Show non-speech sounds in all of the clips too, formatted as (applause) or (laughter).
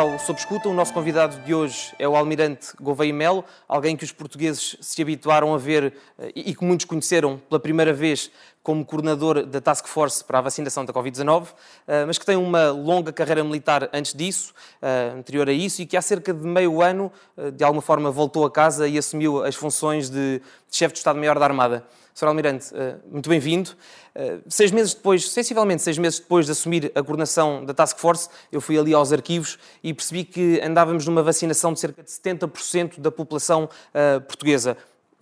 Sob Escuta. O nosso convidado de hoje é o Almirante Gouveia Melo, alguém que os portugueses se habituaram a ver eh, e que muitos conheceram pela primeira vez como coordenador da Task Force para a vacinação da Covid-19, eh, mas que tem uma longa carreira militar antes disso, eh, anterior a isso, e que há cerca de meio ano, de alguma forma, voltou a casa e assumiu as funções de chefe de Estado-Maior da Armada. Sr. Almirante, eh, muito bem-vindo. Eh, seis meses depois, sensivelmente seis meses depois de assumir a coordenação da Task Force, eu fui ali aos arquivos e percebi que andávamos numa vacinação de cerca de 70% da população uh, portuguesa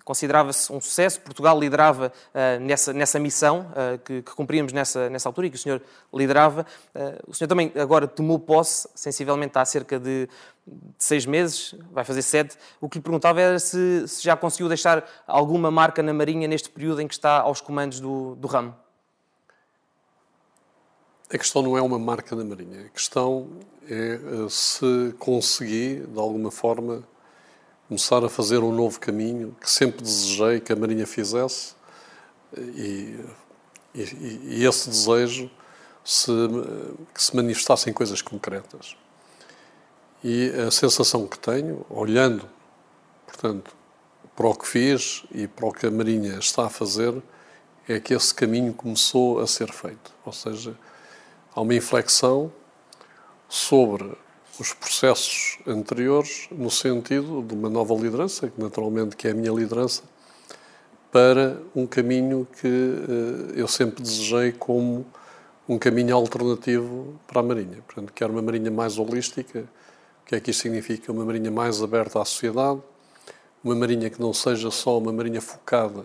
considerava-se um sucesso. Portugal liderava uh, nessa, nessa missão uh, que, que, cumpríamos nessa, nessa altura e que o senhor liderava. Uh, o senhor também agora tomou posse, sensivelmente há cerca de, de, seis meses, vai fazer sete. O que lhe perguntava era se, se, já conseguiu deixar alguma marca na Marinha neste período em que está aos comandos do, do ramo. A questão não é uma marca na Marinha. A questão é se consegui, de alguma forma, começar a fazer um novo caminho que sempre desejei que a Marinha fizesse e, e, e esse desejo se, que se manifestasse em coisas concretas. E a sensação que tenho, olhando, portanto, para o que fiz e para o que a Marinha está a fazer, é que esse caminho começou a ser feito. Ou seja, há uma inflexão sobre os processos anteriores no sentido de uma nova liderança, que naturalmente que é a minha liderança, para um caminho que uh, eu sempre desejei como um caminho alternativo para a Marinha. Portanto, quero uma Marinha mais holística. O que é que isso significa? Uma Marinha mais aberta à sociedade, uma Marinha que não seja só uma Marinha focada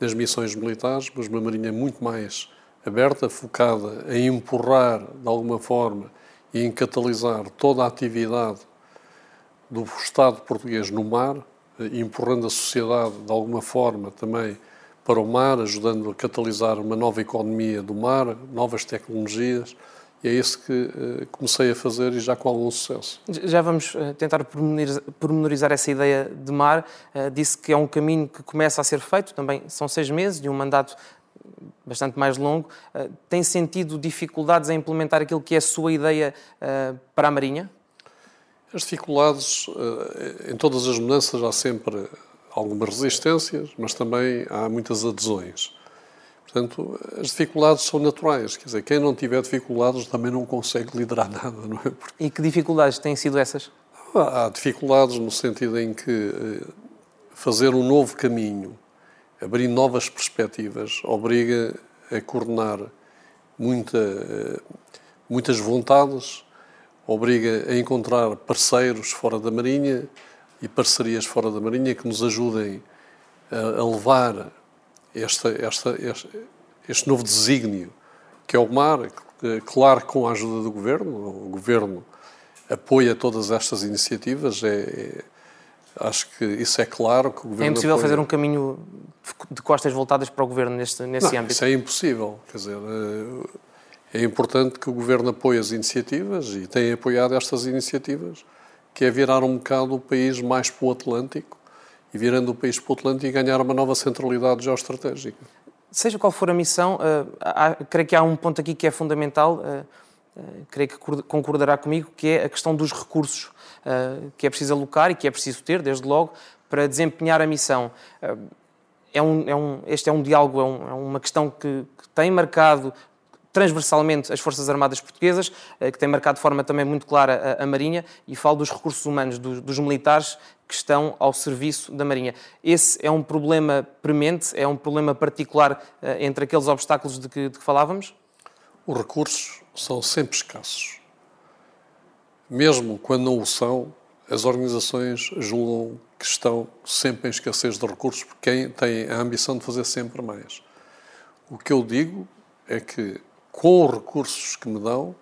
nas missões militares, mas uma Marinha muito mais aberta, focada em empurrar, de alguma forma, e em catalisar toda a atividade do Estado português no mar, eh, empurrando a sociedade de alguma forma também para o mar, ajudando a catalisar uma nova economia do mar, novas tecnologias. E é isso que uh, comecei a fazer e já com algum sucesso. Já vamos uh, tentar pormenorizar essa ideia de mar. Disse que é um caminho que começa a ser feito, também são seis meses de um mandato bastante mais longo, uh, tem sentido dificuldades em implementar aquilo que é a sua ideia uh, para a Marinha? As dificuldades, uh, em todas as mudanças há sempre algumas resistências, mas também há muitas adesões. Portanto, as dificuldades são naturais. Quer dizer, quem não tiver dificuldades também não consegue liderar (laughs) nada, não é? Porque... E que dificuldades têm sido essas? Há dificuldades no sentido em que fazer um novo caminho abrir novas perspectivas, obriga a coordenar muita, muitas vontades, obriga a encontrar parceiros fora da Marinha e parcerias fora da Marinha que nos ajudem a, a levar esta, esta, este, este, novo desígnio que é o mar, claro com a ajuda do Governo, o Governo apoia todas estas iniciativas, é, é Acho que isso é claro que o governo. É impossível apoia... fazer um caminho de costas voltadas para o governo neste, nesse Não, âmbito? Isso é impossível. Quer dizer, eh, é importante que o governo apoie as iniciativas e tem apoiado estas iniciativas, que é virar um bocado o país mais para o Atlântico e virando o país para o Atlântico e ganhar uma nova centralidade geoestratégica. Seja qual for a missão, uh, há, creio que há um ponto aqui que é fundamental. Uh, creio que concordará comigo, que é a questão dos recursos que é preciso alocar e que é preciso ter, desde logo, para desempenhar a missão. Uh, é um, é um, este é um diálogo, é, um, é uma questão que, que, tem marcado transversalmente as Forças Armadas Portuguesas, que tem marcado de forma também muito clara a, a Marinha, e falo dos recursos humanos, dos, dos militares que estão ao serviço da Marinha. Esse é um problema premente, é um problema particular entre aqueles obstáculos de que, de que falávamos? Os recursos são sempre escassos. Mesmo quando não o são, as organizações julgam que estão sempre em escassez de recursos porque têm a ambição de fazer sempre mais. O que eu digo é que, com os recursos que me dão,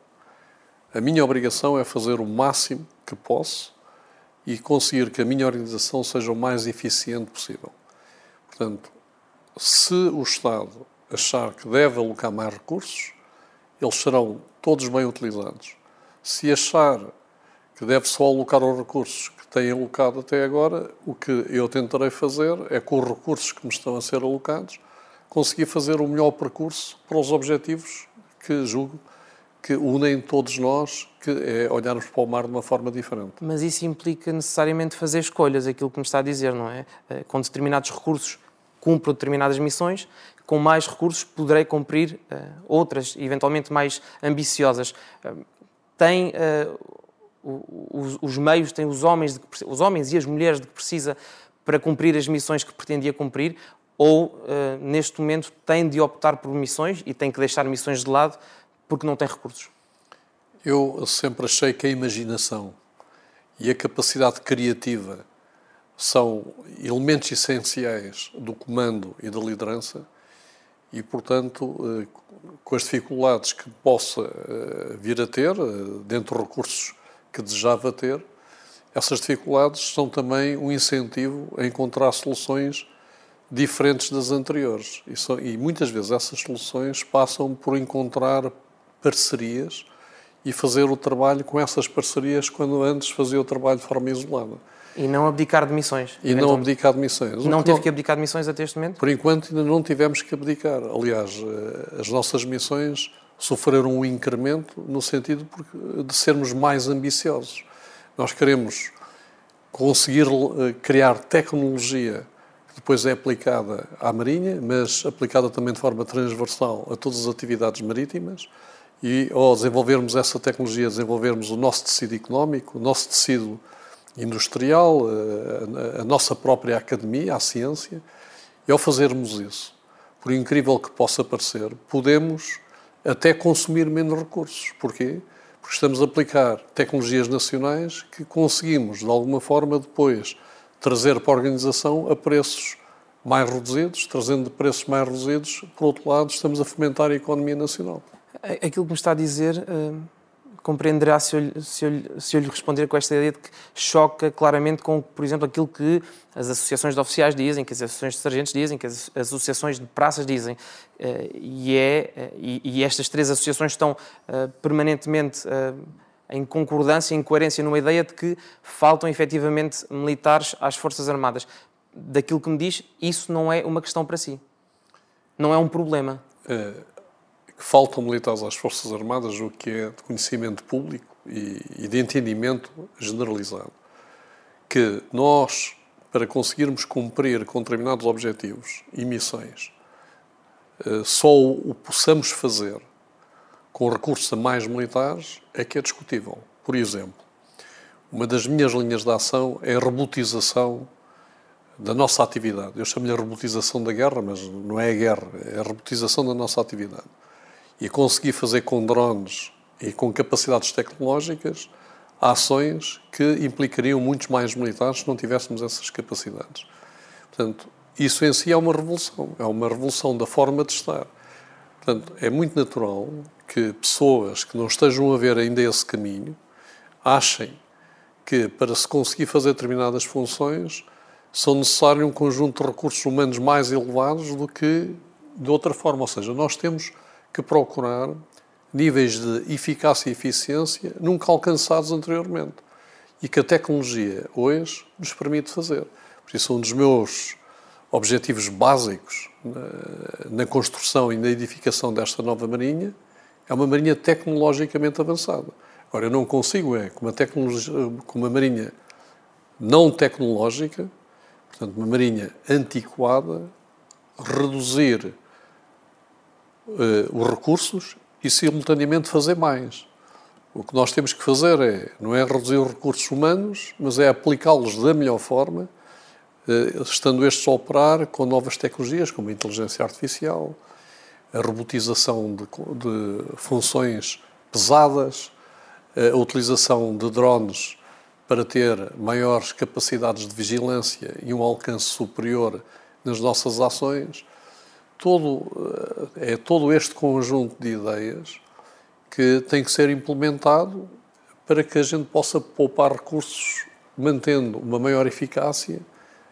a minha obrigação é fazer o máximo que posso e conseguir que a minha organização seja o mais eficiente possível. Portanto, se o Estado achar que deve alocar mais recursos, eles serão todos bem utilizados. Se achar que deve só alocar os recursos que têm alocado até agora, o que eu tentarei fazer é, com os recursos que me estão a ser alocados, conseguir fazer o melhor percurso para os objetivos que julgo que unem todos nós, que é olharmos para o mar de uma forma diferente. Mas isso implica necessariamente fazer escolhas, aquilo que me está a dizer, não é? Eh, com determinados recursos cumpro determinadas missões, com mais recursos poderei cumprir uh, outras, eventualmente mais ambiciosas. Tem uh, os, os, meios, tem os homens, que, os homens e as mulheres de que precisa para cumprir as missões que pretendia cumprir, ou neste momento tem de optar por missões e tem que deixar missões de lado porque não tem recursos? Eu sempre achei que a imaginação e a capacidade criativa são elementos essenciais do comando e da liderança e, portanto, eh, com as dificuldades que possa eh, vir a ter, eh, dentro dos recursos que desejava ter, essas dificuldades são também um incentivo a encontrar soluções diferentes das anteriores. E, são, e muitas vezes essas soluções passam por encontrar parcerias e fazer o trabalho com essas parcerias quando antes fazia o trabalho de forma isolada. E não abdicar de missões. E não abdicar de missões. Não teve que abdicar de missões até este momento? Por enquanto ainda não tivemos que abdicar. Aliás, eh, as nossas missões sofreram um incremento no sentido de sermos mais ambiciosos. Nós queremos conseguir eh, criar tecnologia que depois é aplicada à Marinha, mas aplicada também de forma transversal a todas as atividades marítimas. E ao desenvolvermos essa tecnologia, desenvolvermos o nosso tecido económico, o nosso tecido industrial, a, a nossa própria academia, a ciência, e ao fazermos isso, por incrível que possa parecer, podemos até consumir menos recursos. Porquê? Porque estamos a aplicar tecnologias nacionais que conseguimos, de alguma forma, depois trazer para a organização a preços mais reduzidos, trazendo preços mais reduzidos, por outro lado, estamos a fomentar a economia nacional. Aquilo que me está a dizer eh, compreenderá se eu, se, eu, se eu lhe responder com esta ideia de que choca claramente com, por exemplo, aquilo que as associações de oficiais dizem, que as associações de sargentos dizem, que as associações de praças dizem. Eh, e, é, eh, e, estas três associações estão eh, permanentemente em concordância, em coerência numa ideia de que faltam efetivamente militares às Forças Armadas. Daquilo que me diz, isso não é uma questão para si. Não é um problema. É que faltam militares às Forças Armadas, o que é de conhecimento público e, e de entendimento generalizado. Que nós, para conseguirmos cumprir com determinados objetivos e missões, eh, só o possamos fazer com recursos a mais militares é que é discutível. Por exemplo, uma das minhas linhas de ação é a robotização da nossa atividade. Eu chamo-lhe a robotização da guerra, mas não é a guerra, é a robotização da nossa atividade e conseguir fazer com drones e com capacidades tecnológicas ações que implicariam muitos mais militares se não tivéssemos essas capacidades. Portanto, isso em si é uma revolução, é uma revolução da forma de estar. Portanto, é muito natural que pessoas que não estejam a ver ainda esse caminho achem que para se conseguir fazer determinadas funções são necessários um conjunto de recursos humanos mais elevados do que de outra forma. Ou seja, nós temos que procurar níveis de eficácia e eficiência nunca alcançados anteriormente e que a tecnologia hoje nos permite fazer. Por isso, um dos meus objetivos básicos na, construção e na edificação desta nova marinha é uma marinha tecnologicamente avançada. Agora, eu não consigo, é, com uma, com uma marinha não tecnológica, portanto, uma marinha antiquada, reduzir os recursos e, simultaneamente, fazer mais. O que nós temos que fazer é, não é reduzir os recursos humanos, mas é aplicá-los da melhor forma, uh, estando estes a operar com novas tecnologias, como a inteligência artificial, a robotização de, de funções pesadas, a utilização de drones para ter maiores capacidades de vigilância e um alcance superior nas nossas ações todo, eh, é todo este conjunto de ideias que tem que ser implementado para que a gente possa poupar recursos mantendo uma maior eficácia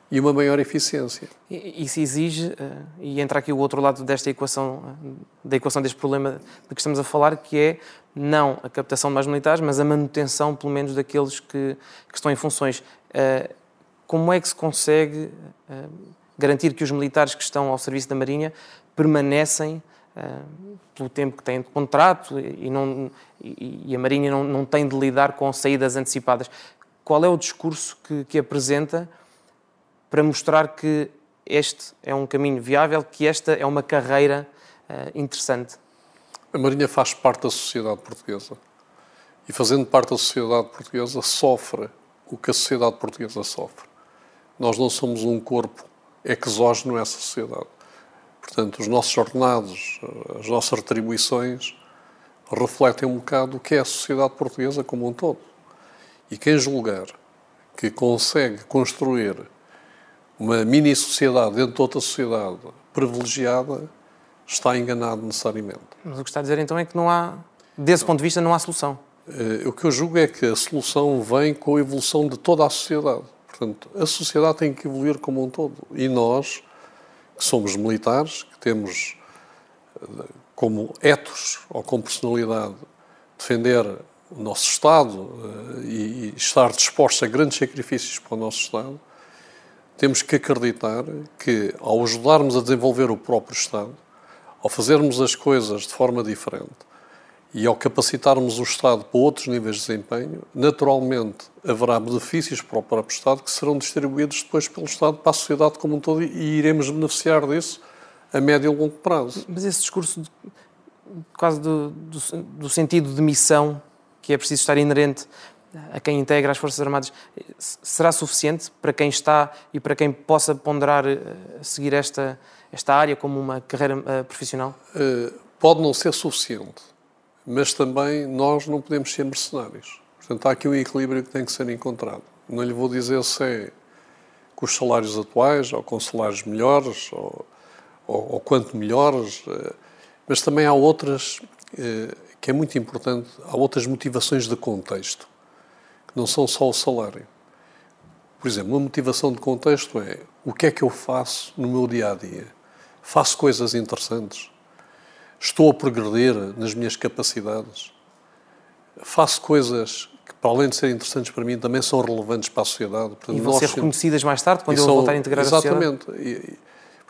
e uma maior eficiência. Isso exige, eh, e entra aqui o outro lado desta equação, eh, da equação deste problema de que estamos a falar, que é não a captação de mais militares, mas a manutenção, pelo menos, daqueles que, que estão em funções. Como é que se consegue garantir que os militares que estão ao serviço da Marinha permanecem uh, pelo tempo que têm de contrato e, não, e, e a Marinha não, não tem de lidar com saídas antecipadas. Qual é o discurso que, que apresenta para mostrar que este é um caminho viável, que esta é uma carreira uh, interessante? A Marinha faz parte da sociedade portuguesa e, fazendo parte da sociedade portuguesa, sofre o que a sociedade portuguesa sofre. Nós não somos um corpo exógeno a essa sociedade. Portanto, os nossos ordenados, as nossas retribuições refletem um bocado o que é a sociedade portuguesa como um todo. E quem julgar que consegue construir uma mini-sociedade dentro de outra sociedade privilegiada está enganado necessariamente. Mas o que está a dizer então é que não há, desse ponto de vista, não há solução. Uh, o que eu julgo é que a solução vem com a evolução de toda a sociedade. Portanto, a sociedade tem que evoluir como um todo. E nós, que somos militares, que temos uh, como etos ou como personalidade defender o nosso Estado uh, e, e estar dispostos a grandes sacrifícios para o nosso Estado, temos que acreditar que, ao ajudarmos a desenvolver o próprio Estado, ao fazermos as coisas de forma diferente e ao capacitarmos o Estado para outros níveis de desempenho, naturalmente haverá benefícios para o próprio Estado que serão distribuídos depois pelo Estado para a sociedade como um todo e iremos beneficiar disso a médio e longo prazo. Mas esse discurso, de, quase do, do, do sentido de missão que é preciso estar inerente a quem integra as Forças Armadas, será suficiente para quem está e para quem possa ponderar eh, seguir esta esta área como uma carreira uh, profissional? Uh, pode não ser suficiente, mas também nós não podemos ser mercenários. Portanto, há aqui um equilíbrio que tem que ser encontrado. Não lhe vou dizer se é com os salários atuais, ou com salários melhores, ou, ou, ou quanto melhores, uh, mas também há outras, que é muito importante, há outras motivações de contexto, que não são só o salário. Por exemplo, uma motivação de contexto é o que é que eu faço no meu dia a dia? Faço coisas interessantes? Estou a progredir nas minhas capacidades? Faço coisas que, para além de serem interessantes para mim, também são relevantes para a sociedade. Portanto, e vão ser reconhecidas mais tarde, quando eu são, voltar a integrar exatamente. a sociedade? Exatamente.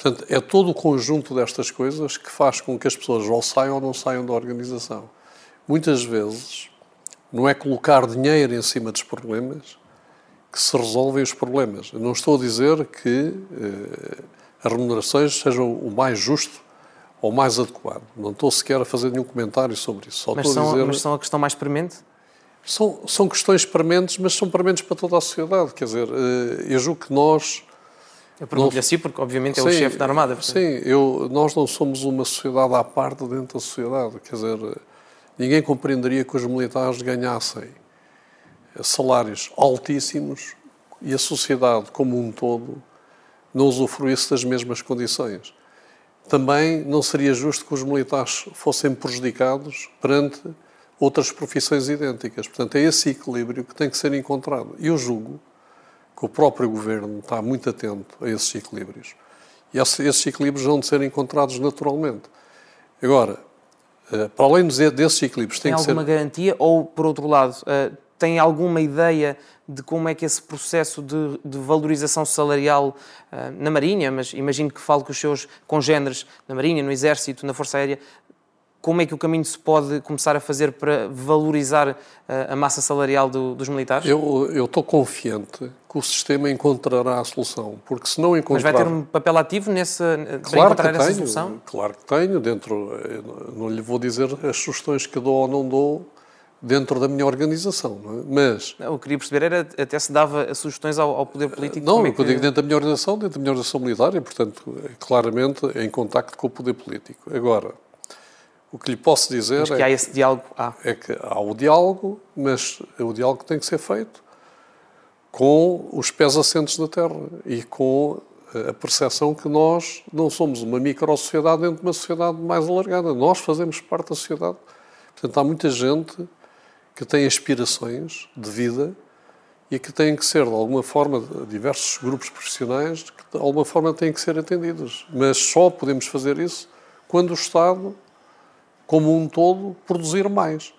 Portanto, é todo o conjunto destas coisas que faz com que as pessoas ou saiam ou não saiam da organização. Muitas vezes, não é colocar dinheiro em cima dos problemas que se resolvem os problemas. Eu não estou a dizer que eh, as remunerações sejam o mais justo ou mais adequado. Não estou sequer a fazer nenhum comentário sobre isso. Só mas, estou são, a dizer... mas são a questão mais premente? São, são questões prementes, mas são prementes para toda a sociedade. Quer dizer, eh, eu julgo que nós. Eu pergunto-lhe assim, porque obviamente é sim, o chefe da Armada. Portanto. Sim, eu, nós não somos uma sociedade à parte dentro da sociedade. Quer dizer, ninguém compreenderia que os militares ganhassem salários altíssimos e a sociedade como um todo não usufruísse das mesmas condições. Também não seria justo que os militares fossem prejudicados perante outras profissões idênticas. Portanto, é esse equilíbrio que tem que ser encontrado. E eu julgo que o próprio governo está muito atento a esses equilíbrios. E esses equilíbrios vão de ser encontrados naturalmente. Agora, eh, para além desses equilíbrios, tem, tem que ser. alguma garantia ou, por outro lado, eh, tem alguma ideia de como é que esse processo de, de valorização salarial uh, na Marinha, mas imagino que fale com os seus congêneres na Marinha, no Exército, na Força Aérea, como é que o caminho se pode começar a fazer para valorizar uh, a massa salarial do, dos militares? Eu, estou confiante que o sistema encontrará a solução, porque se não encontrar... Mas vai ter um papel ativo nessa, claro para encontrar essa tenho, solução? Claro que tenho, dentro, não lhe vou dizer as sugestões que dou ou não dou, dentro da minha organização. É? Mas. Não, eu queria perceber era até se dava sugestões ao, ao poder político. Não, é que... eu digo dentro da minha organização, dentro da minha organização militar e, portanto, claramente em contacto com o poder político. Agora, o que lhe posso dizer. Mas que é, há esse diálogo. Ah. É que há o diálogo, mas o diálogo tem que ser feito com os pés assentes da terra e com a percepção que nós não somos uma micro-sociedade dentro de uma sociedade mais alargada. Nós fazemos parte da sociedade. Portanto, há muita gente que têm aspirações de vida e que têm que ser, de alguma forma, diversos grupos profissionais que, de alguma forma, têm que ser atendidos. Mas só podemos fazer isso quando o Estado, como um todo, produzir mais.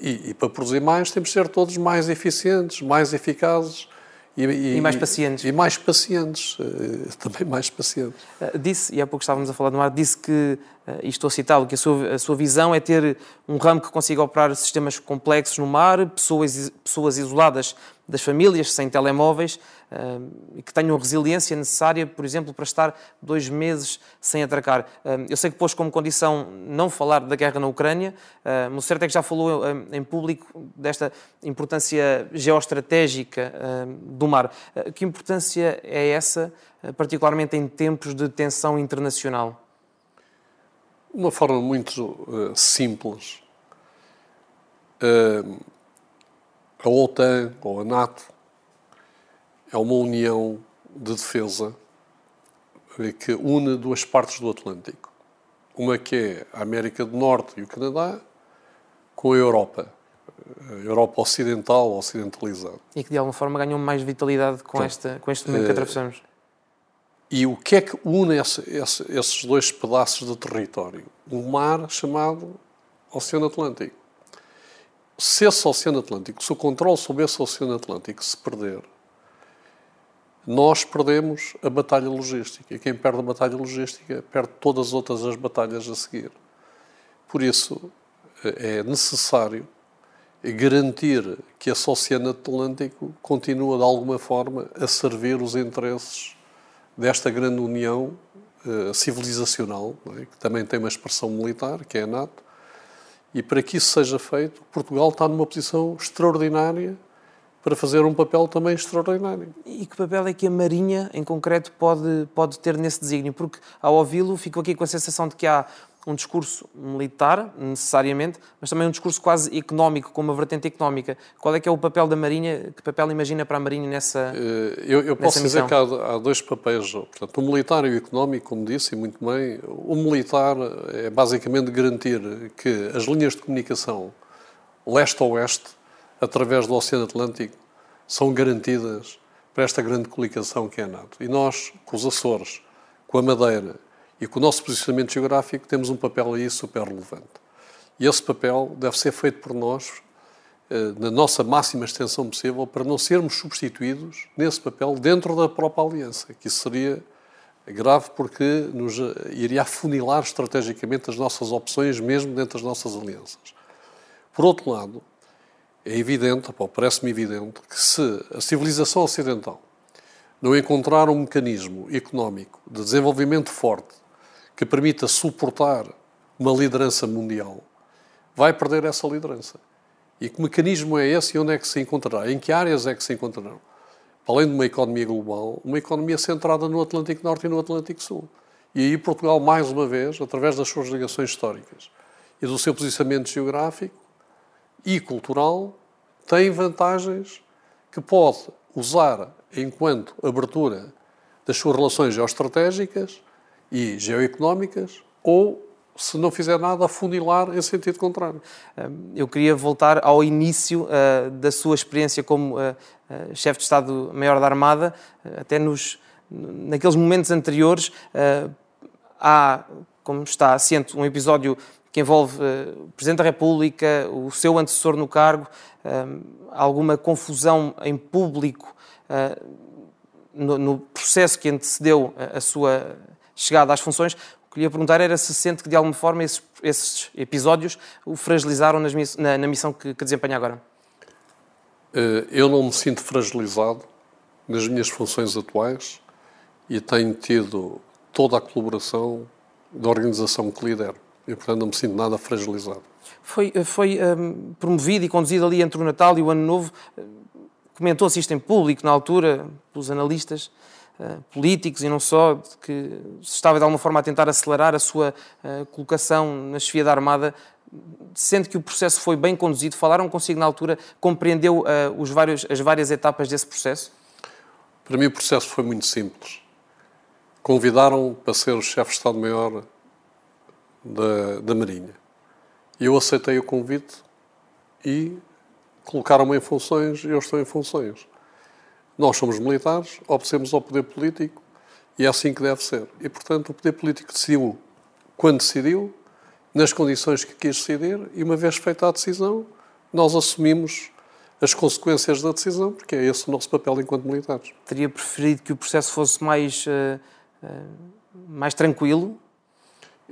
E, e para produzir mais, temos que ser todos mais eficientes, mais eficazes E, e, e, mais pacientes. E mais pacientes, também mais pacientes. Disse, e há pouco estávamos a falar no ar, disse que, e estou a citá-lo, que a sua, a sua visão é ter um ramo que consiga operar sistemas complexos no mar, pessoas, pessoas isoladas das famílias, sem telemóveis, e que tenham resiliência necessária, por exemplo, para estar dois meses sem atracar. Eu sei que pôs como condição não falar da guerra na Ucrânia, mas o certo é que já falou em público desta importância geoestratégica do mar. Ah, que importância é essa, ah, particularmente em tempos de tensão internacional? Uma forma muito uh, simples. A OTAN ou a NATO é uma união de defesa que une duas partes do Atlântico. Uma que é a América do Norte e o Canadá, com a Europa, a Europa ocidental, ocidentalizada. E que de alguma forma ganham mais vitalidade com, esta, com este momento que eh, atravessamos. E o que é que une esse, esse, esses dois pedaços de território? Um mar chamado Oceano Atlântico. Se esse Oceano Atlântico, se o controle sobre esse Oceano Atlântico se perder, nós perdemos a batalha logística. E quem perde a batalha logística perde todas as outras as batalhas a seguir. Por isso, é necessário garantir que esse Oceano Atlântico continua, de alguma forma, a servir os interesses desta grande união uh, civilizacional, é? que também tem uma expressão militar, que é a NATO, e para que isso seja feito, Portugal está numa posição extraordinária para fazer um papel também extraordinário. E que papel é que a Marinha, em concreto, pode, pode ter nesse desígnio? Porque, ao ouvi-lo, fico aqui com a sensação de que há um discurso militar, necessariamente, mas também um discurso quase económico, com uma vertente económica. Qual é que é o papel da Marinha? Que papel imagina para a Marinha nessa eh, Eu, eu posso dizer que há, há, dois papéis. Portanto, o militar e o económico, como disse, e muito bem. O militar é basicamente garantir que as linhas de comunicação leste-oeste através do Oceano Atlântico, são garantidas para esta grande coligação que é a NATO. E nós, com os Açores, com a Madeira e com o nosso posicionamento geográfico, temos um papel aí super relevante. E esse papel deve ser feito por nós eh, na nossa máxima extensão possível para não sermos substituídos nesse papel dentro da própria aliança, que isso seria grave porque nos iria afunilar estrategicamente as nossas opções mesmo dentro das nossas alianças. Por outro lado, é evidente, parece-me evidente, que se a civilização ocidental não encontrar um mecanismo económico de desenvolvimento forte que permita suportar uma liderança mundial, vai perder essa liderança. E que mecanismo é esse e onde é que se encontrará? Em que áreas é que se encontrarão? Além de uma economia global, uma economia centrada no Atlântico Norte e no Atlântico Sul. E aí Portugal, mais uma vez, através das suas ligações históricas e do seu posicionamento geográfico, e cultural tem vantagens que pode usar enquanto abertura das suas relações geoestratégicas e geoeconómicas ou, se não fizer nada, afunilar em sentido contrário. Hum, eu queria voltar ao início uh, da sua experiência como uh, uh, chefe de Estado-Maior da Armada, até nos, naqueles momentos anteriores, há, como está ciente, um episódio que envolve uh, o Presidente da República, o seu antecessor no cargo, uh, alguma confusão em público uh, no, processo que antecedeu a, sua chegada às funções. O que lhe ia perguntar era se sente que, de alguma forma, esses, episódios o fragilizaram na, missão que, que desempenha agora. Eu não me sinto fragilizado nas minhas funções atuais e tenho tido toda a colaboração da organização que lidero e, portanto, não me sinto nada fragilizado. Foi, foi um, promovido e conduzido ali entre o Natal e o Ano Novo. Comentou-se isto em público, na altura, pelos analistas uh, políticos e não só, de que se estava de alguma forma a tentar acelerar a sua uh, colocação na chefia da Armada. Sendo que o processo foi bem conduzido, falaram consigo na altura, compreendeu uh, os vários, as várias etapas desse processo? Para mim, o processo foi muito simples. Convidaram para ser o chefe de Estado-Maior da, da Marinha. Eu aceitei o convite e colocaram-me em funções e eu estou em funções. Nós somos militares, obedecemos ao poder político e é assim que deve ser. E, portanto, o poder político decidiu quando decidiu, nas condições que quis decidir, e uma vez feita a decisão, nós assumimos as consequências da decisão, porque é esse o nosso papel enquanto militares. Teria preferido que o processo fosse mais, uh, uh, mais tranquilo?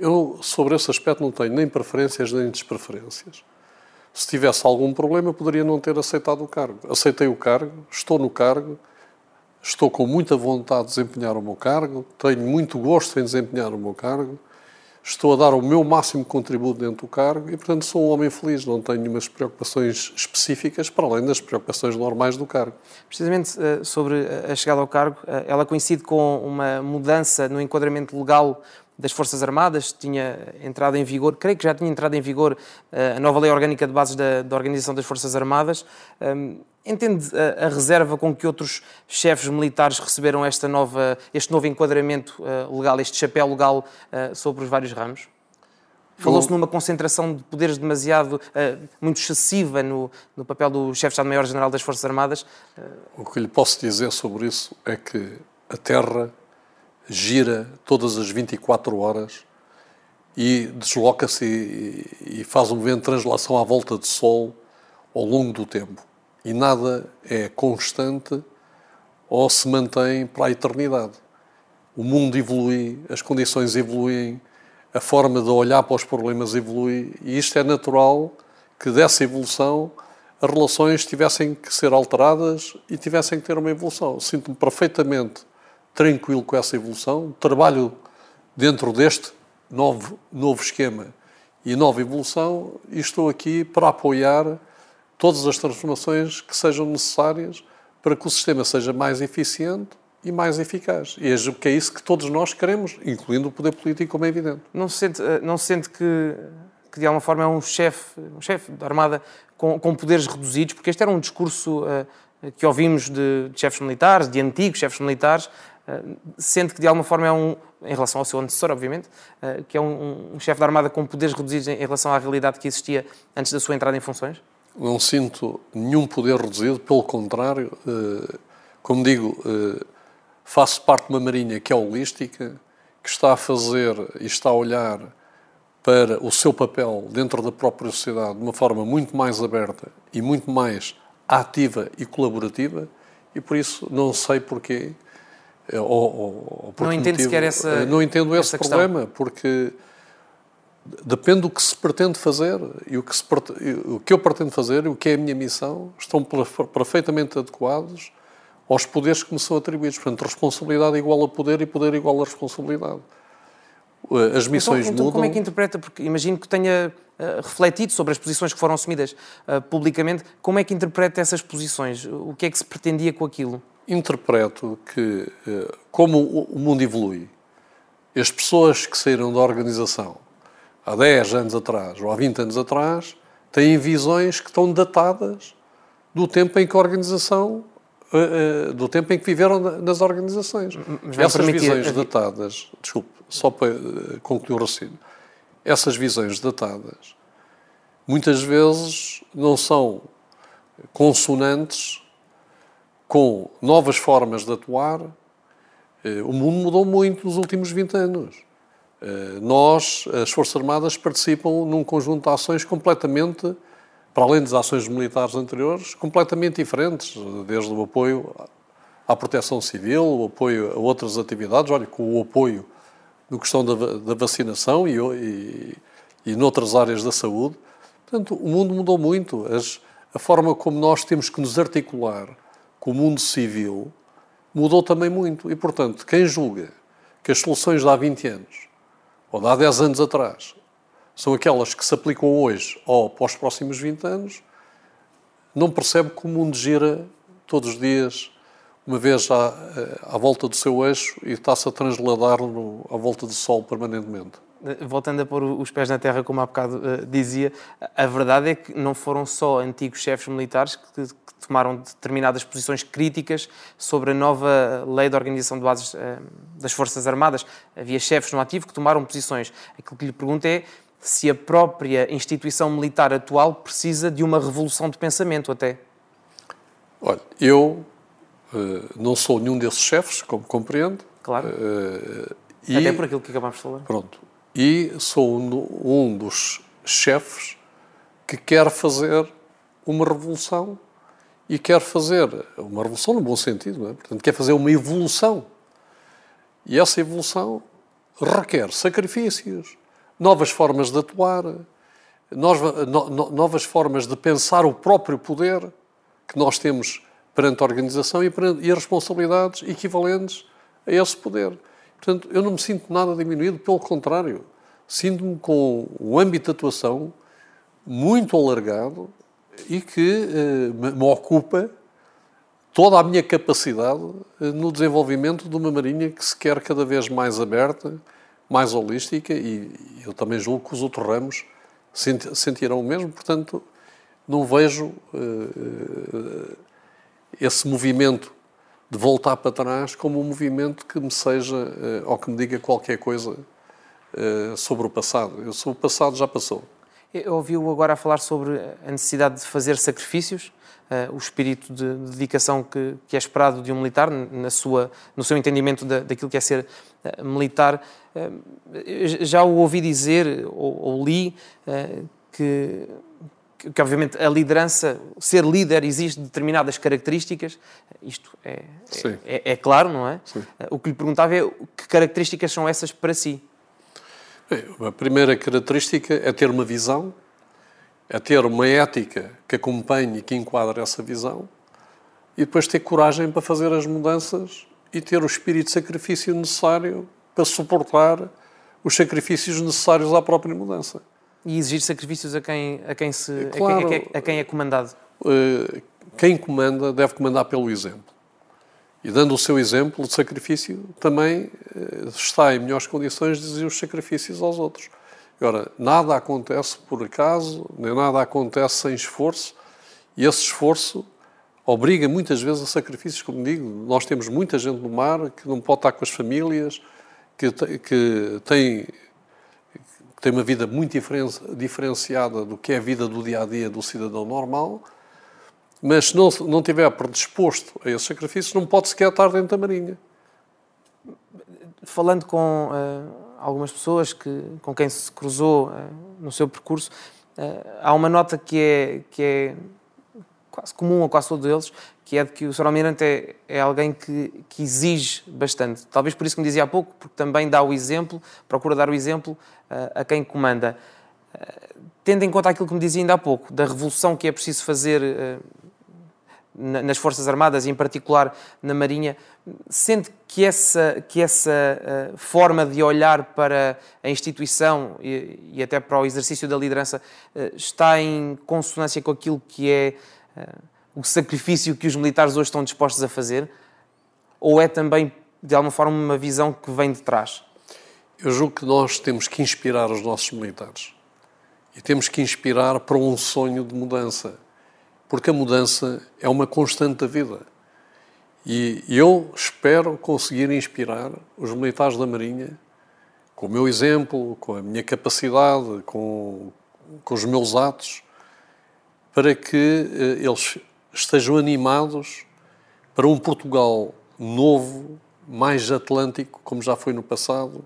Eu, sobre esse aspecto, não tenho nem preferências nem despreferências. Se tivesse algum problema, poderia não ter aceitado o cargo. Aceitei o cargo, estou no cargo, estou com muita vontade de desempenhar o meu cargo, tenho muito gosto em desempenhar o meu cargo estou a dar o meu máximo contributo dentro do cargo e, portanto, sou um homem feliz, não tenho nenhumas preocupações específicas para além das preocupações normais do cargo. Precisamente eh, sobre a chegada ao cargo, eh, ela coincide com uma mudança no enquadramento legal das Forças Armadas, tinha entrado em vigor, creio que já tinha entrado em vigor eh, a nova Lei Orgânica de Bases da, da Organização das Forças Armadas. Ehm, entende a, a, reserva com que outros chefes militares receberam esta nova, este novo enquadramento uh, legal, este chapéu legal uh, sobre os vários ramos? Falou-se numa concentração de poderes demasiado, uh, muito excessiva no, no papel do chefe de Estado-Maior-General das Forças Armadas. O que lhe posso dizer sobre isso é que a Terra gira todas as 24 horas e desloca-se e, faz um movimento de translação à volta do Sol ao longo do tempo e nada é constante ou se mantém para a eternidade. O mundo evolui, as condições evoluem, a forma de olhar para os problemas evolui e isto é natural que dessa evolução as relações tivessem que ser alteradas e tivessem que ter uma evolução. Sinto-me perfeitamente tranquilo com essa evolução, trabalho dentro deste novo, novo esquema e nova evolução e estou aqui para apoiar todas as transformações que sejam necessárias para que o sistema seja mais eficiente e mais eficaz. E é, é isso que todos nós queremos, incluindo o poder político, como é evidente. Não se sente, eh, não se sente que, que, de alguma forma, é um chefe um chefe da Armada com, com, poderes reduzidos? Porque este era um discurso uh, que ouvimos de, de, chefes militares, de antigos chefes militares. Uh, sente que, de alguma forma, é um, em relação ao seu antecessor, obviamente, uh, que é um, um chefe da Armada com poderes reduzidos em, relação à realidade que existia antes da sua entrada em funções? não sinto nenhum poder reduzido, pelo contrário, eh, como digo, faço parte de uma marinha que é holística, que está a fazer e está a olhar para o seu papel dentro da própria sociedade de uma forma muito mais aberta e muito mais ativa e colaborativa, e por isso não sei porquê. Ou, ou, não entendo sequer essa. Não entendo esse problema, porque depende do que se pretende fazer e o que, se, o que eu pretendo fazer e o que é a minha missão estão perfeitamente adequados aos poderes que me são atribuídos. Portanto, responsabilidade igual a poder e poder igual a responsabilidade. Eh, as missões então, então, mudam. Como é que interpreta? Porque imagino que tenha uh, refletido sobre as posições que foram assumidas uh, publicamente. Como é que interpreta essas posições? O que é que se pretendia com aquilo? Interpreto que, uh, como o mundo evolui, as pessoas que saíram da organização há 10 anos atrás ou há 20 anos atrás, têm visões que estão datadas do tempo em que a organização, eh, eh, do tempo em que viveram nas organizações. Essas permitir... visões datadas, desculpe, só para eh, concluir o raciocínio, essas visões datadas muitas vezes não são consonantes com novas formas de atuar. O mundo mudou muito nos últimos 20 anos. Eh, nós, as Forças Armadas, participam num conjunto de ações completamente, para além das ações militares anteriores, completamente diferentes, desde o apoio à proteção civil, o apoio a outras atividades, olha, com o apoio na questão da, da vacinação e, e, e noutras áreas da saúde. Portanto, o mundo mudou muito. As, a forma como nós temos que nos articular com o mundo civil mudou também muito. E, portanto, quem julga que as soluções de há 20 anos ou de há 10 anos atrás, são aquelas que se aplicam hoje ou para os próximos 20 anos, não percebe que o mundo gira todos os dias, uma vez à, à volta do seu eixo e está-se a transladar no, à volta do Sol permanentemente voltando a pôr os pés na terra, como há bocado uh, dizia, a verdade é que não foram só antigos chefes militares que, que, tomaram determinadas posições críticas sobre a nova lei de organização de bases uh, das Forças Armadas. Havia chefes no ativo que tomaram posições. Aquilo que lhe pergunto é se a própria instituição militar atual precisa de uma revolução de pensamento até. Olha, eu uh, não sou nenhum desses chefes, como compreendo. Claro. Até por aquilo que acabámos de falar. Pronto e sou um dos chefes que quer fazer uma revolução e quer fazer uma revolução no bom sentido, é? portanto, quer fazer uma evolução. E essa evolução requer sacrifícios, novas formas de atuar, novas formas de pensar o próprio poder que nós temos perante a organização e, perante, e responsabilidades equivalentes a esse poder. Portanto, eu não me sinto nada diminuído, pelo contrário, sinto-me com um âmbito de atuação muito alargado e que eh, me ocupa toda a minha capacidade eh, no desenvolvimento de uma marinha que se quer cada vez mais aberta, mais holística e eu também julgo que os outros ramos sentirão o mesmo, portanto, não vejo uh, esse movimento de voltar para trás como um movimento que me seja uh, ou que me diga qualquer coisa uh, sobre o passado. Eu sou o passado já passou. Ouviu agora a falar sobre a necessidade de fazer sacrifícios, o espírito de dedicação que, é esperado de um militar, na sua, no seu entendimento da, daquilo que é ser militar. já o ouvi dizer, ou li, que que obviamente a liderança, ser líder exige determinadas características, isto é, é, é, claro, não é? Sim. O que lhe perguntava é que características são essas para si? Bem, a primeira característica é ter uma visão, é ter uma ética que acompanhe e que enquadre essa visão, e depois ter coragem para fazer as mudanças e ter o espírito de sacrifício necessário para suportar os sacrifícios necessários à própria mudança. E exigir sacrifícios a quem, a quem, se, claro, a quem, a quem, a quem é comandado? Eh, quem comanda deve comandar pelo exemplo. E dando o seu exemplo de sacrifício, também eh, está em melhores condições de exigir os sacrifícios aos outros. Agora, nada acontece por acaso, nem nada acontece sem esforço, e esse esforço obriga muitas vezes a sacrifícios, como digo. Nós temos muita gente no mar que não pode estar com as famílias, que, que tem tem uma vida muito diferenciada do que é a vida do dia a dia do cidadão normal, mas se não, não estiver predisposto a esses sacrifícios, não pode sequer estar dentro da Marinha. Falando com uh, algumas pessoas que, com quem se cruzou uh, no seu percurso, uh, há uma nota que é, que é quase comum a quase todos eles, que é de que o Sr. Almirante é, é alguém que, que, exige bastante. Talvez por isso que me dizia há pouco, porque também dá o exemplo, procura dar o exemplo uh, a quem comanda. Uh, tendo em conta aquilo que me dizia ainda há pouco, da revolução que é preciso fazer uh, nas Forças Armadas e em particular na Marinha, sente que essa, que essa forma de olhar para a instituição e, e, até para o exercício da liderança está em consonância com aquilo que é o sacrifício que os militares hoje estão dispostos a fazer? Ou é também, de alguma forma, uma visão que vem de trás? Eu julgo que nós temos que inspirar os nossos militares. E temos que inspirar para um sonho de mudança. Porque a mudança é uma constante da vida. E eu espero conseguir inspirar os militares da Marinha com o meu exemplo, com a minha capacidade, com, com os meus atos, para que eh, eles estejam animados para um Portugal novo, mais atlântico, como já foi no passado,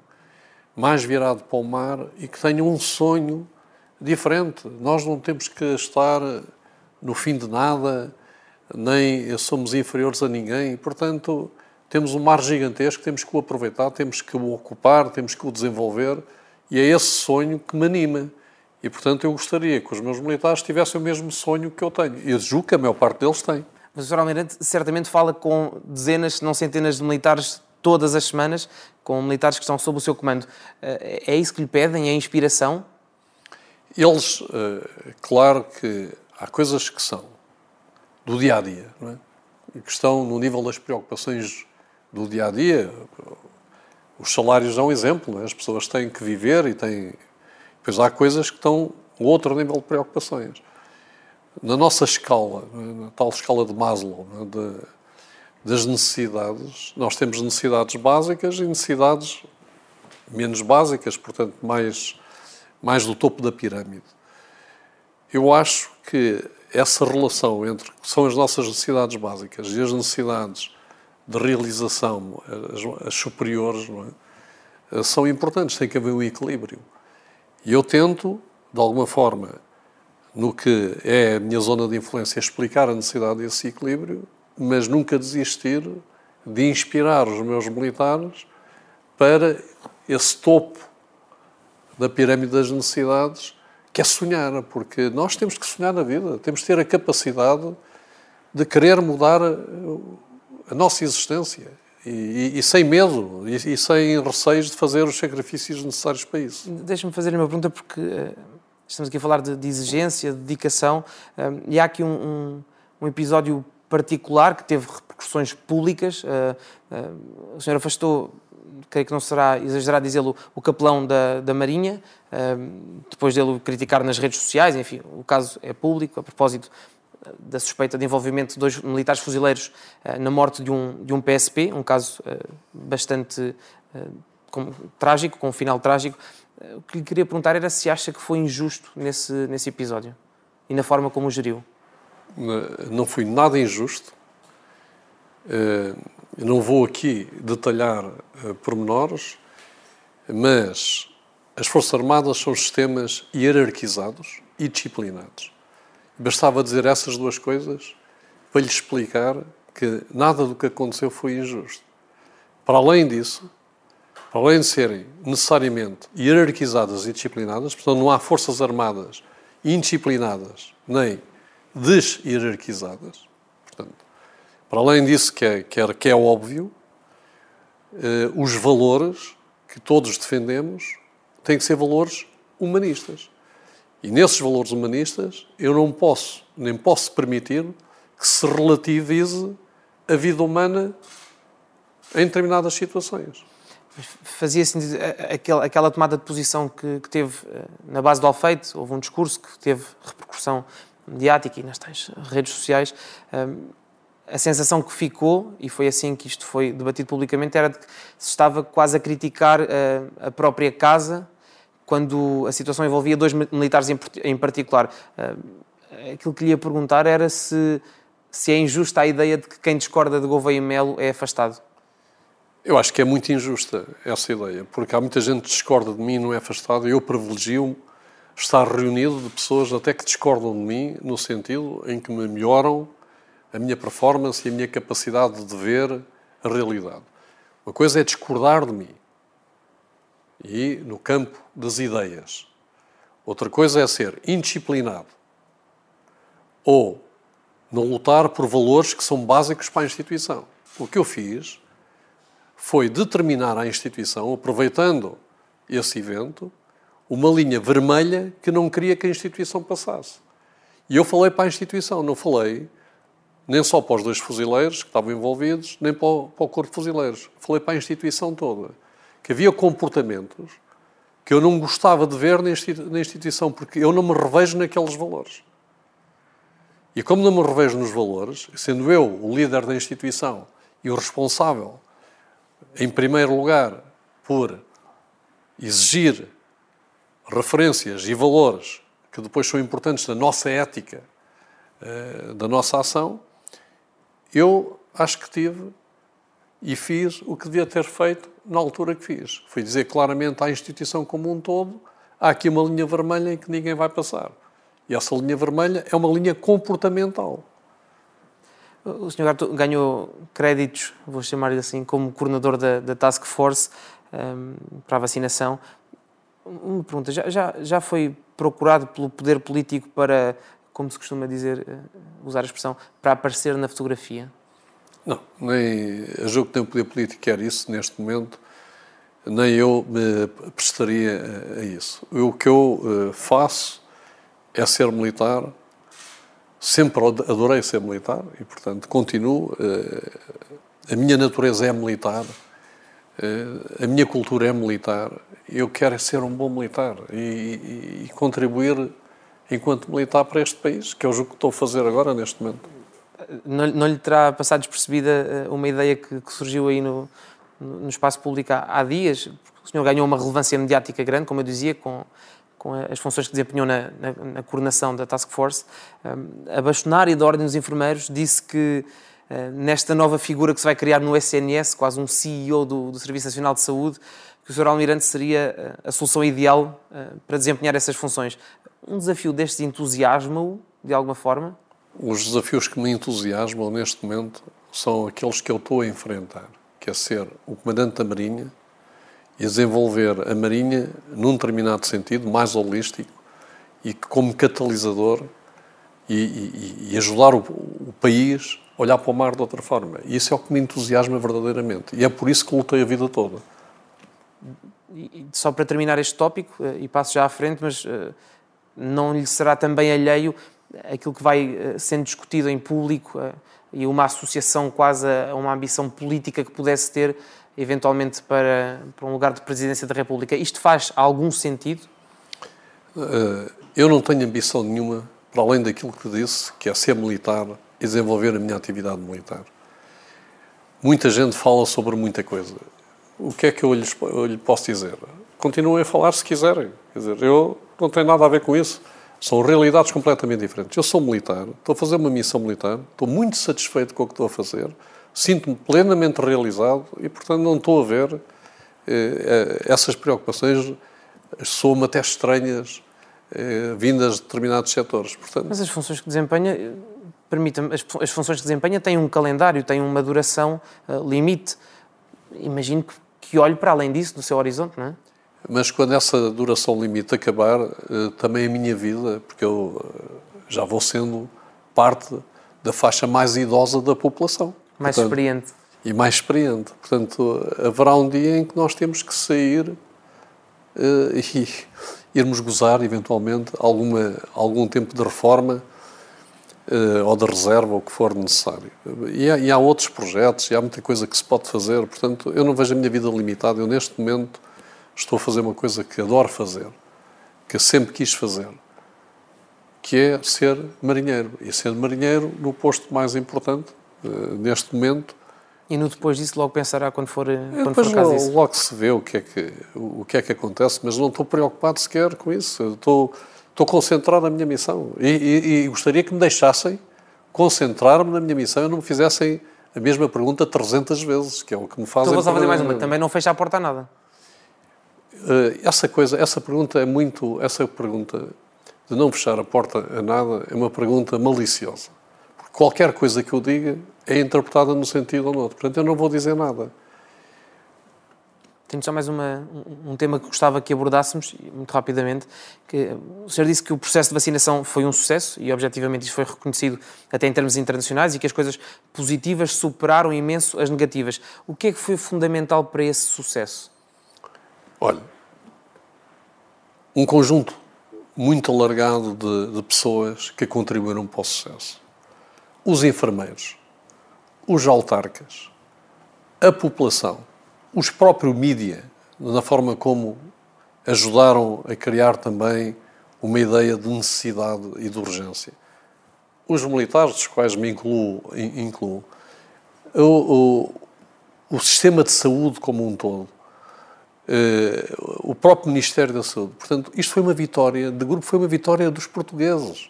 mais virado para o mar e que tenha um sonho diferente. Nós não temos que estar no fim de nada, nem somos inferiores a ninguém, portanto, temos um mar gigantesco, temos que o aproveitar, temos que o ocupar, temos que o desenvolver, e é esse sonho que me anima. E, portanto, eu gostaria que os meus militares tivessem o mesmo sonho que eu tenho. E julgo que a maior parte deles tem. Mas o Sr. Almirante certamente fala com dezenas, se não centenas de militares todas as semanas, com militares que estão sob o seu comando. Eh, é isso que lhe pedem? É inspiração? Eles, eh, claro que há coisas que são do dia a dia, não é? que estão no nível das preocupações do dia a dia. Os salários são um exemplo, é? as pessoas têm que viver e têm Pois há coisas que estão um outro nível de preocupações. Na nossa escala, na tal escala de Maslow, né, de, das necessidades, nós temos necessidades básicas e necessidades menos básicas, portanto, mais, mais do topo da pirâmide. Eu acho que essa relação entre que são as nossas necessidades básicas e as necessidades de realização, as, as superiores, é? são importantes, tem que haver um equilíbrio. E eu tento, de alguma forma, no que é a minha zona de influência, explicar a necessidade desse equilíbrio, mas nunca desistir de inspirar os meus militares para esse topo da pirâmide das necessidades, que é sonhar, porque nós temos que sonhar na vida, temos que ter a capacidade de querer mudar a nossa existência e, e, sem medo e, e, sem receios de fazer os sacrifícios necessários para isso. Deixa-me fazer uma pergunta, porque uh, estamos aqui a falar de, de exigência, de dedicação, uh, e há aqui um, um, um, episódio particular que teve repercussões públicas. Uh, o senhor afastou creio que não será exagerado dizê-lo, o capelão da, da Marinha, depois dele criticar nas redes sociais, enfim, o caso é público, a propósito da suspeita de envolvimento de dois militares fuzileiros uh, na morte de um, de um PSP, um caso uh, bastante uh, com, trágico, com um final trágico. o que lhe queria perguntar era se acha que foi injusto nesse, nesse episódio e na forma como o geriu. Não foi nada injusto. não vou aqui detalhar pormenores, mas as Forças Armadas são sistemas hierarquizados e disciplinados. Bastava dizer essas duas coisas para lhe explicar que nada do que aconteceu foi injusto. Para além disso, para além de serem necessariamente hierarquizadas e disciplinadas, portanto, não há forças armadas indisciplinadas nem deshierarquizadas. Portanto, para além disso, que é, que é, que é óbvio, eh, os valores que todos defendemos têm que ser valores humanistas. E nesses valores humanistas, eu não posso, nem posso permitir que se relativize a vida humana em determinadas situações. Fazia sentido aquela, aquela tomada de posição que, teve eh, na base do Alfeite, houve um discurso que teve repercussão mediática e nas tais redes sociais. A sensação que ficou, e foi assim que isto foi debatido publicamente, era de que se estava quase a criticar eh, a própria casa quando a situação envolvia dois militares em particular. Ah, aquilo que lhe ia perguntar era se, se é injusta a ideia de que quem discorda de Gouveia e Melo é afastado. Eu acho que é muito injusta essa ideia, porque há muita gente que discorda de mim e não é afastado, eu privilegio estar reunido de pessoas até que discordam de mim, no sentido em que me melhoram a minha performance e a minha capacidade de ver a realidade. Uma coisa é discordar de mim, e no campo das ideias. Outra coisa é ser indisciplinado ou não lutar por valores que são básicos para a instituição. O que eu fiz foi determinar à instituição, aproveitando esse evento, uma linha vermelha que não queria que a instituição passasse. E eu falei para a instituição, não falei nem só para os dois fuzileiros que estavam envolvidos, nem para o, para o corpo de fuzileiros. Falei para a instituição toda que havia comportamentos que eu não gostava de ver na instituição, porque eu não me revejo naqueles valores. E como não me revejo nos valores, sendo eu o líder da instituição e o responsável, em primeiro lugar, por exigir referências e valores que depois são importantes na nossa ética, eh, da nossa ação, eu acho que tive e fiz o que devia ter feito na altura que fiz. Foi dizer claramente à instituição como um todo: há aqui uma linha vermelha em que ninguém vai passar. E essa linha vermelha é uma linha comportamental. O Sr. Gato ganhou créditos, vou chamar-lhe assim, como coordenador da, da Task Force um, para a vacinação. Uma pergunta: já, já, já foi procurado pelo poder político para, como se costuma dizer, eh, usar a expressão, para aparecer na fotografia? Não, nem a jogo que tem o poder político quer isso neste momento, nem eu me prestaria a isso. O que eu eh, faço é ser militar, sempre adorei ser militar e, portanto, continuo. Eh, a minha natureza é militar, eh, a minha cultura é militar. Eu quero ser um bom militar e, e contribuir enquanto militar para este país, que é o jogo que estou a fazer agora, neste momento não, não lhe terá passado despercebida eh, uma ideia que, que surgiu aí no, no espaço público há, há, dias? O senhor ganhou uma relevância mediática grande, como eu dizia, com, com as funções que desempenhou na, na, na coordenação da Task Force. Um, a bastonária da Ordem dos Enfermeiros disse que uh, nesta nova figura que se vai criar no SNS, quase um CEO do, do Serviço Nacional de Saúde, que o Sr. Almirante seria a solução ideal uh, para desempenhar essas funções. Um desafio destes entusiasma-o, de alguma forma? Os desafios que me entusiasmam neste momento são aqueles que eu estou a enfrentar, que é ser o comandante da Marinha e desenvolver a Marinha num determinado sentido, mais holístico, e como catalisador e, e, e ajudar o, o, país a olhar para o mar de outra forma. E isso é o que me entusiasma verdadeiramente. E é por isso que lutei a vida toda. E, só para terminar este tópico, eh, e passo já à frente, mas uh, não lhe será também alheio aquilo que vai uh, sendo discutido em público uh, e uma associação quase a uma ambição política que pudesse ter eventualmente para, para um lugar de presidência da República. Isto faz algum sentido? eu não tenho ambição nenhuma para além daquilo que disse, que é ser militar e desenvolver a minha atividade militar. Muita gente fala sobre muita coisa. O que é que eu lhes, eu lhe posso dizer? Continuem a falar se quiserem. Quer dizer, eu não tenho nada a ver com isso. São realidades completamente diferentes. Eu sou militar, estou a fazer uma missão militar, estou muito satisfeito com o que estou a fazer, sinto-me plenamente realizado e, portanto, não estou a ver eh, essas preocupações, soam-me até estranhas eh, vindas de determinados setores. Portanto... Mas as funções que desempenha, permita as, as, funções que desempenha têm um calendário, têm uma duração uh, limite. Imagino que, que olhe para além disso, do seu horizonte, não é? Mas quando essa duração limite acabar, uh, também a minha vida, porque eu uh, já vou sendo parte da faixa mais idosa da população. Mais Portanto, experiente. E mais experiente. Portanto, haverá um dia em que nós temos que sair (laughs) e irmos gozar, eventualmente, alguma, algum tempo de reforma uh, ou de reserva, ou o que for necessário. E há, e há, outros projetos, e há muita coisa que se pode fazer, portanto, eu não vejo a minha vida limitada. Eu, neste momento, estou a fazer uma coisa que adoro fazer, que eu sempre quis fazer, que é ser marinheiro. E ser marinheiro no posto mais importante, uh, neste momento, e no depois disso logo pensará quando for, eh, quando depois for logo, logo se vê o que, é que, o que é que acontece, mas não estou preocupado sequer com isso. Estou, estou concentrado na minha missão. E, e, e gostaria que me deixassem concentrar-me na minha missão e não me fizessem a mesma pergunta 300 vezes, que é o que me fazem... Então vou fazer mais uma. Também não fecha a porta a nada. Uh, essa coisa, essa pergunta é muito... Essa pergunta de não fechar a porta a nada é uma pergunta maliciosa. Porque qualquer coisa que eu diga é interpretada no sentido ou no outro. Portanto, eu não vou dizer nada. Tenho só mais uma, um tema que gostava que abordássemos, muito rapidamente. Que o senhor disse que o processo de vacinação foi um sucesso e, objetivamente, isso foi reconhecido até em termos internacionais e que as coisas positivas superaram imenso as negativas. O que é que foi fundamental para esse sucesso? Olha, um conjunto muito alargado de, de pessoas que contribuíram para o sucesso. Os enfermeiros, os autarcas, a população, os próprios mídia, na forma como ajudaram a criar também uma ideia de necessidade e de urgência. Os militares, dos quais me incluo, incluo o, o, o sistema de saúde como um todo, o próprio Ministério da Saúde. Portanto, isto foi uma vitória de grupo, foi uma vitória dos portugueses,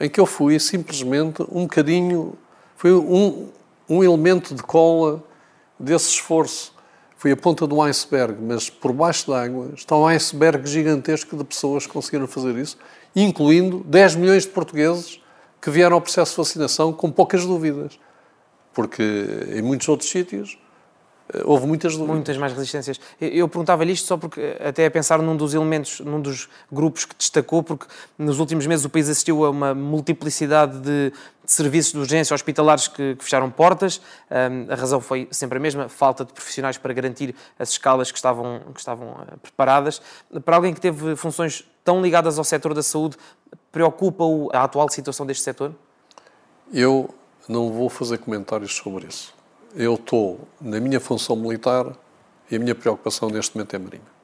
em que eu fui simplesmente um bocadinho, foi um, um elemento de cola desse esforço. Foi a ponta de um iceberg, mas por baixo da água está um iceberg gigantesco de pessoas que conseguiram fazer isso, incluindo 10 milhões de portugueses que vieram ao processo de vacinação com poucas dúvidas. Porque em muitos outros sítios eh, houve muitas dúvidas. Muitas mais resistências. Eu perguntava-lhe isto só porque, eh, até a pensar num dos elementos, num dos grupos que destacou, porque nos últimos meses o país assistiu a uma multiplicidade de, de serviços de urgência hospitalares que, que fecharam portas. Um, a razão foi sempre a mesma, falta de profissionais para garantir as escalas que estavam, que estavam uh, preparadas. Para alguém que teve funções tão ligadas ao setor da saúde, preocupa-o a atual situação deste setor? Eu não vou fazer comentários sobre isso eu estou na minha função militar e a minha preocupação neste momento é marinha.